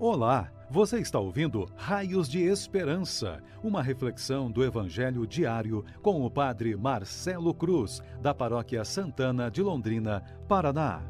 Olá, você está ouvindo Raios de Esperança, uma reflexão do Evangelho diário com o Padre Marcelo Cruz, da Paróquia Santana de Londrina, Paraná.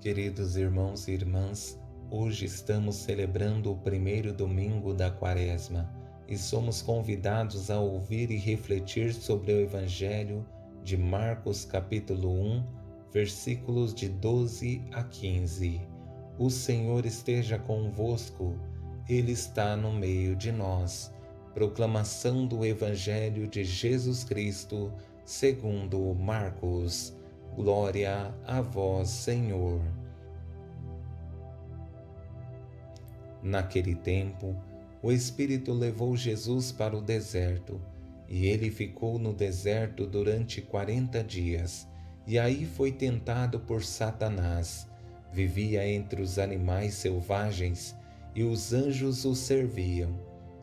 Queridos irmãos e irmãs, hoje estamos celebrando o primeiro domingo da Quaresma e somos convidados a ouvir e refletir sobre o Evangelho de Marcos, capítulo 1 versículos de 12 a 15. O Senhor esteja convosco, Ele está no meio de nós. Proclamação do Evangelho de Jesus Cristo, segundo Marcos. Glória a vós, Senhor. Naquele tempo, o Espírito levou Jesus para o deserto, e ele ficou no deserto durante quarenta dias e aí foi tentado por Satanás. Vivia entre os animais selvagens e os anjos o serviam.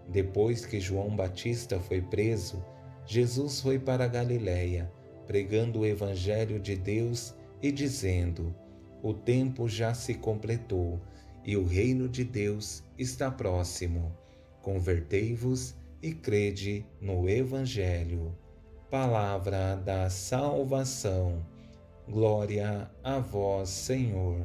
Depois que João Batista foi preso, Jesus foi para Galiléia, pregando o evangelho de Deus e dizendo: O tempo já se completou e o reino de Deus está próximo. Convertei-vos e crede no evangelho. Palavra da salvação. Glória a vós, Senhor.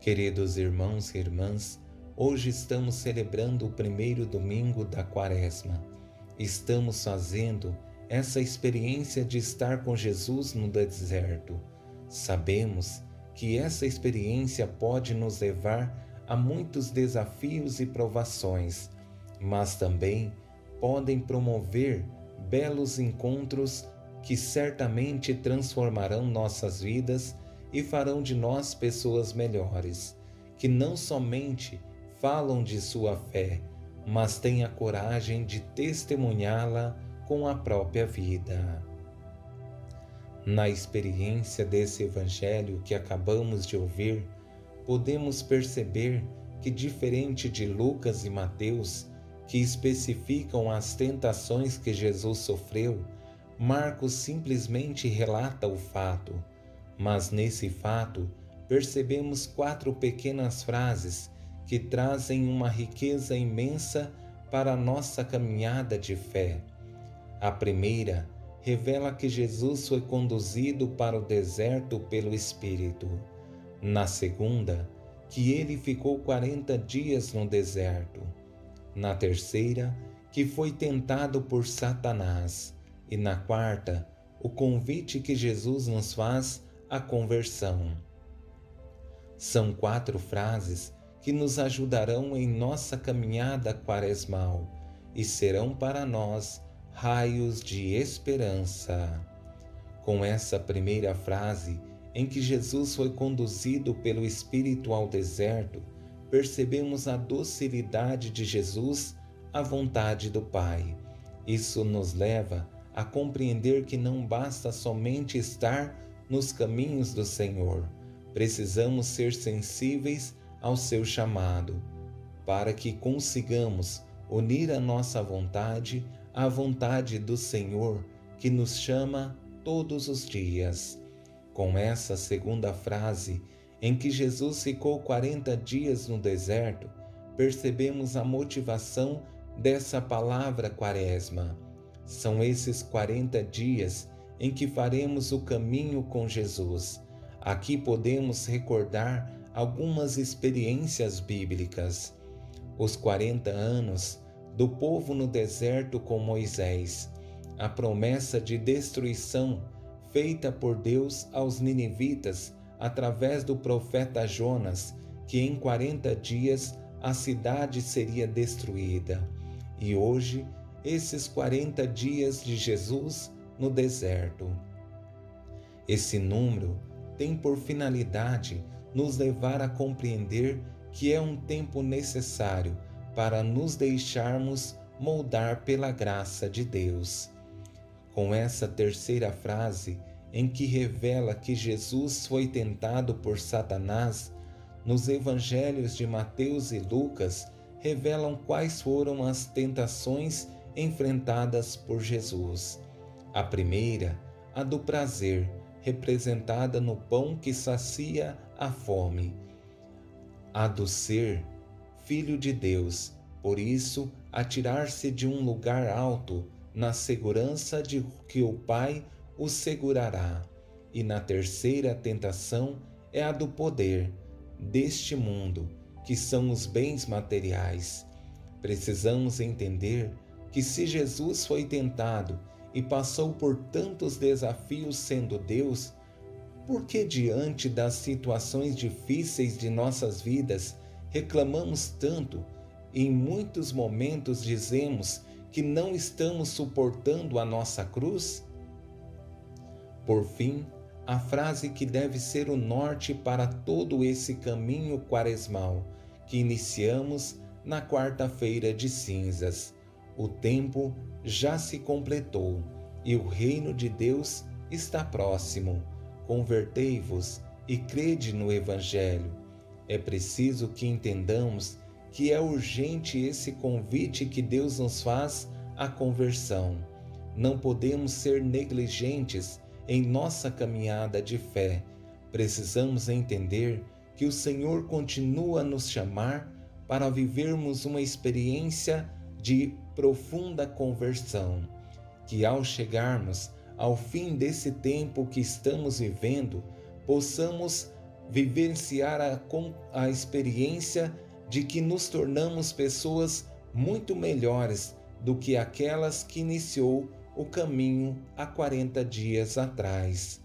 Queridos irmãos e irmãs, hoje estamos celebrando o primeiro domingo da Quaresma. Estamos fazendo essa experiência de estar com Jesus no deserto. Sabemos que essa experiência pode nos levar a muitos desafios e provações, mas também podem promover belos encontros que certamente transformarão nossas vidas e farão de nós pessoas melhores, que não somente falam de sua fé, mas têm a coragem de testemunhá-la com a própria vida. Na experiência desse Evangelho que acabamos de ouvir, podemos perceber que, diferente de Lucas e Mateus, que especificam as tentações que Jesus sofreu, Marcos simplesmente relata o fato, mas nesse fato percebemos quatro pequenas frases que trazem uma riqueza imensa para a nossa caminhada de fé. A primeira revela que Jesus foi conduzido para o deserto pelo Espírito. Na segunda, que ele ficou quarenta dias no deserto. Na terceira, que foi tentado por Satanás. E na quarta, o convite que Jesus nos faz à conversão. São quatro frases que nos ajudarão em nossa caminhada quaresmal e serão para nós raios de esperança. Com essa primeira frase, em que Jesus foi conduzido pelo Espírito ao deserto, percebemos a docilidade de Jesus à vontade do Pai. Isso nos leva a compreender que não basta somente estar nos caminhos do Senhor, precisamos ser sensíveis ao seu chamado, para que consigamos unir a nossa vontade à vontade do Senhor que nos chama todos os dias. Com essa segunda frase, em que Jesus ficou 40 dias no deserto, percebemos a motivação dessa palavra quaresma são esses 40 dias em que faremos o caminho com Jesus. Aqui podemos recordar algumas experiências bíblicas. Os 40 anos do povo no deserto com Moisés, a promessa de destruição feita por Deus aos ninivitas através do profeta Jonas, que em 40 dias a cidade seria destruída. E hoje esses 40 dias de Jesus no deserto. Esse número tem por finalidade nos levar a compreender que é um tempo necessário para nos deixarmos moldar pela graça de Deus. Com essa terceira frase, em que revela que Jesus foi tentado por Satanás, nos evangelhos de Mateus e Lucas revelam quais foram as tentações enfrentadas por Jesus. A primeira, a do prazer, representada no pão que sacia a fome. A do ser filho de Deus, por isso, atirar-se de um lugar alto, na segurança de que o Pai o segurará. E na terceira tentação é a do poder deste mundo, que são os bens materiais. Precisamos entender que se Jesus foi tentado e passou por tantos desafios sendo Deus, por que diante das situações difíceis de nossas vidas reclamamos tanto e em muitos momentos dizemos que não estamos suportando a nossa cruz? Por fim, a frase que deve ser o norte para todo esse caminho quaresmal que iniciamos na quarta-feira de cinzas. O tempo já se completou e o reino de Deus está próximo. Convertei-vos e crede no Evangelho. É preciso que entendamos que é urgente esse convite que Deus nos faz à conversão. Não podemos ser negligentes em nossa caminhada de fé. Precisamos entender que o Senhor continua a nos chamar para vivermos uma experiência de profunda conversão, que ao chegarmos ao fim desse tempo que estamos vivendo, possamos vivenciar a, a experiência de que nos tornamos pessoas muito melhores do que aquelas que iniciou o caminho há 40 dias atrás.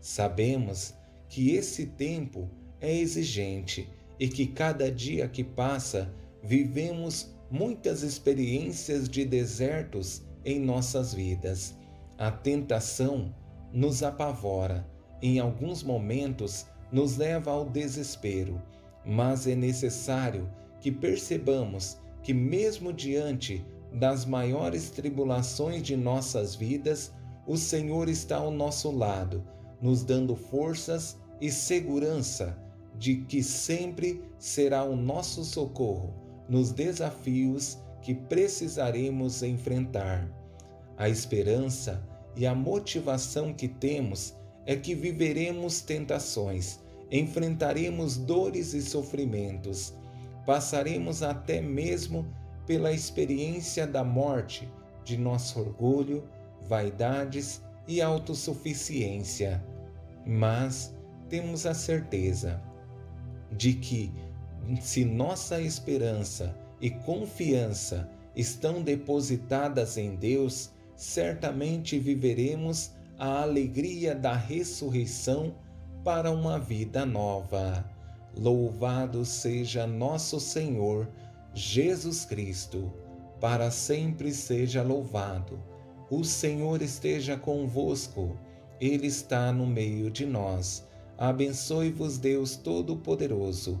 Sabemos que esse tempo é exigente e que cada dia que passa vivemos muitas experiências de desertos em nossas vidas. A tentação nos apavora, em alguns momentos nos leva ao desespero, mas é necessário que percebamos que, mesmo diante das maiores tribulações de nossas vidas, o Senhor está ao nosso lado, nos dando forças e segurança de que sempre será o nosso socorro nos desafios que precisaremos enfrentar. A esperança e a motivação que temos é que viveremos tentações, enfrentaremos dores e sofrimentos, passaremos até mesmo pela experiência da morte de nosso orgulho, vaidades e autossuficiência. Mas temos a certeza de que, se nossa esperança e confiança estão depositadas em Deus, certamente viveremos a alegria da ressurreição para uma vida nova. Louvado seja nosso Senhor Jesus Cristo, para sempre seja louvado. O Senhor esteja convosco, Ele está no meio de nós. Abençoe-vos, Deus Todo-Poderoso,